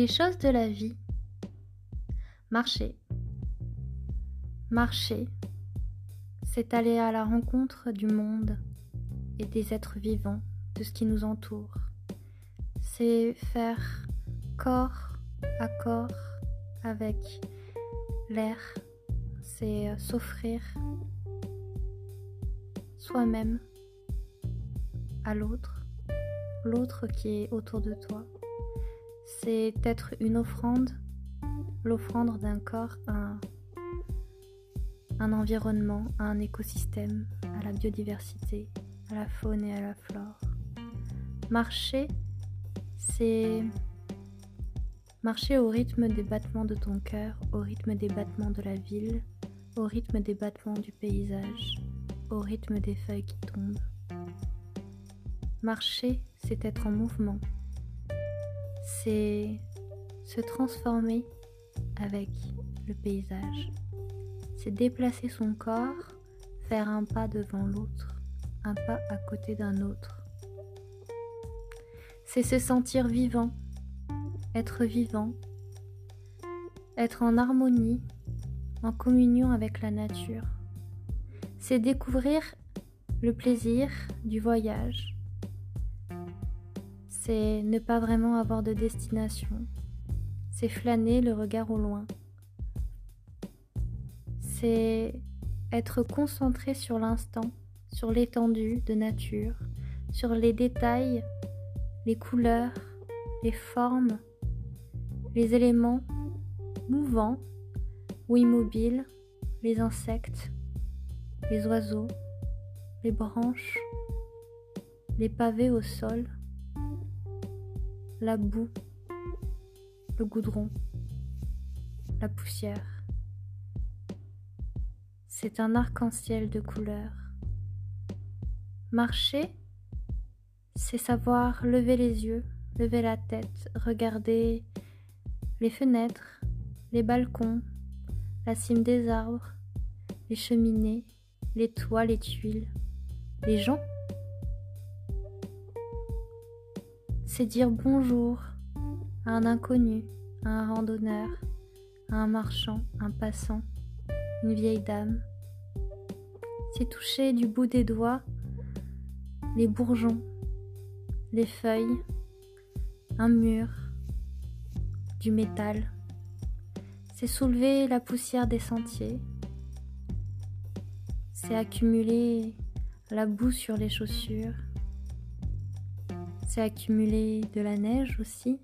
Les choses de la vie. Marcher. Marcher, c'est aller à la rencontre du monde et des êtres vivants, de ce qui nous entoure. C'est faire corps à corps avec l'air. C'est s'offrir soi-même à l'autre, l'autre qui est autour de toi c'est être une offrande, l'offrande d'un corps à un environnement, à un écosystème, à la biodiversité, à la faune et à la flore. Marcher, c'est marcher au rythme des battements de ton cœur, au rythme des battements de la ville, au rythme des battements du paysage, au rythme des feuilles qui tombent. Marcher, c'est être en mouvement, c'est se transformer avec le paysage. C'est déplacer son corps, faire un pas devant l'autre, un pas à côté d'un autre. C'est se sentir vivant, être vivant, être en harmonie, en communion avec la nature. C'est découvrir le plaisir du voyage, c'est ne pas vraiment avoir de destination. C'est flâner le regard au loin. C'est être concentré sur l'instant, sur l'étendue de nature, sur les détails, les couleurs, les formes, les éléments mouvants ou immobiles, les insectes, les oiseaux, les branches, les pavés au sol la boue, le goudron, la poussière. C'est un arc-en-ciel de couleurs. Marcher, c'est savoir lever les yeux, lever la tête, regarder les fenêtres, les balcons, la cime des arbres, les cheminées, les toits, les tuiles, les gens c'est dire bonjour à un inconnu, à un randonneur, à un marchand, un passant, une vieille dame. C'est toucher du bout des doigts les bourgeons, les feuilles, un mur, du métal. C'est soulever la poussière des sentiers. C'est accumuler la boue sur les chaussures c'est accumuler de la neige aussi.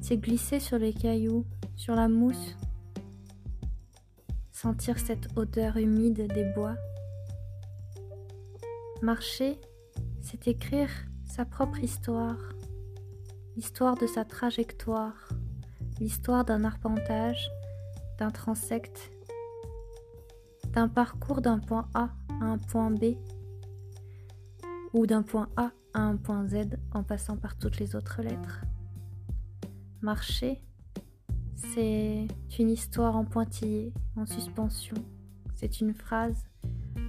C'est glisser sur les cailloux, sur la mousse. Sentir cette odeur humide des bois. Marcher, c'est écrire sa propre histoire, l'histoire de sa trajectoire, l'histoire d'un arpentage, d'un transecte, d'un parcours d'un point A à un point B, ou d'un point A à un point Z en passant par toutes les autres lettres. Marcher, c'est une histoire en pointillé, en suspension. C'est une phrase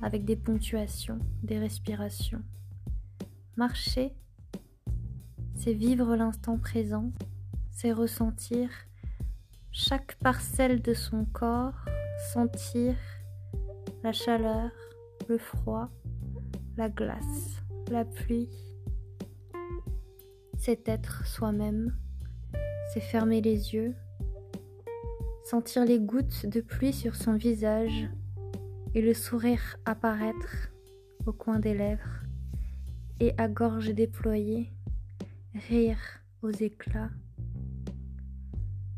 avec des ponctuations, des respirations. Marcher, c'est vivre l'instant présent, c'est ressentir chaque parcelle de son corps, sentir la chaleur, le froid, la glace, la pluie, c'est être soi-même, c'est fermer les yeux, sentir les gouttes de pluie sur son visage et le sourire apparaître au coin des lèvres et à gorge déployée, rire aux éclats,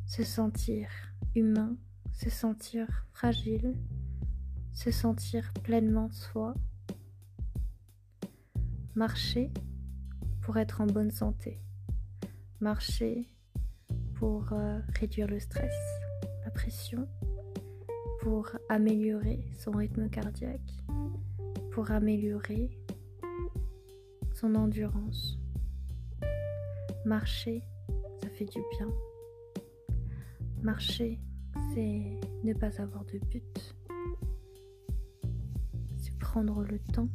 se sentir humain, se sentir fragile, se sentir pleinement soi, marcher pour être en bonne santé. Marcher pour euh, réduire le stress, la pression, pour améliorer son rythme cardiaque, pour améliorer son endurance. Marcher, ça fait du bien. Marcher, c'est ne pas avoir de but. C'est prendre le temps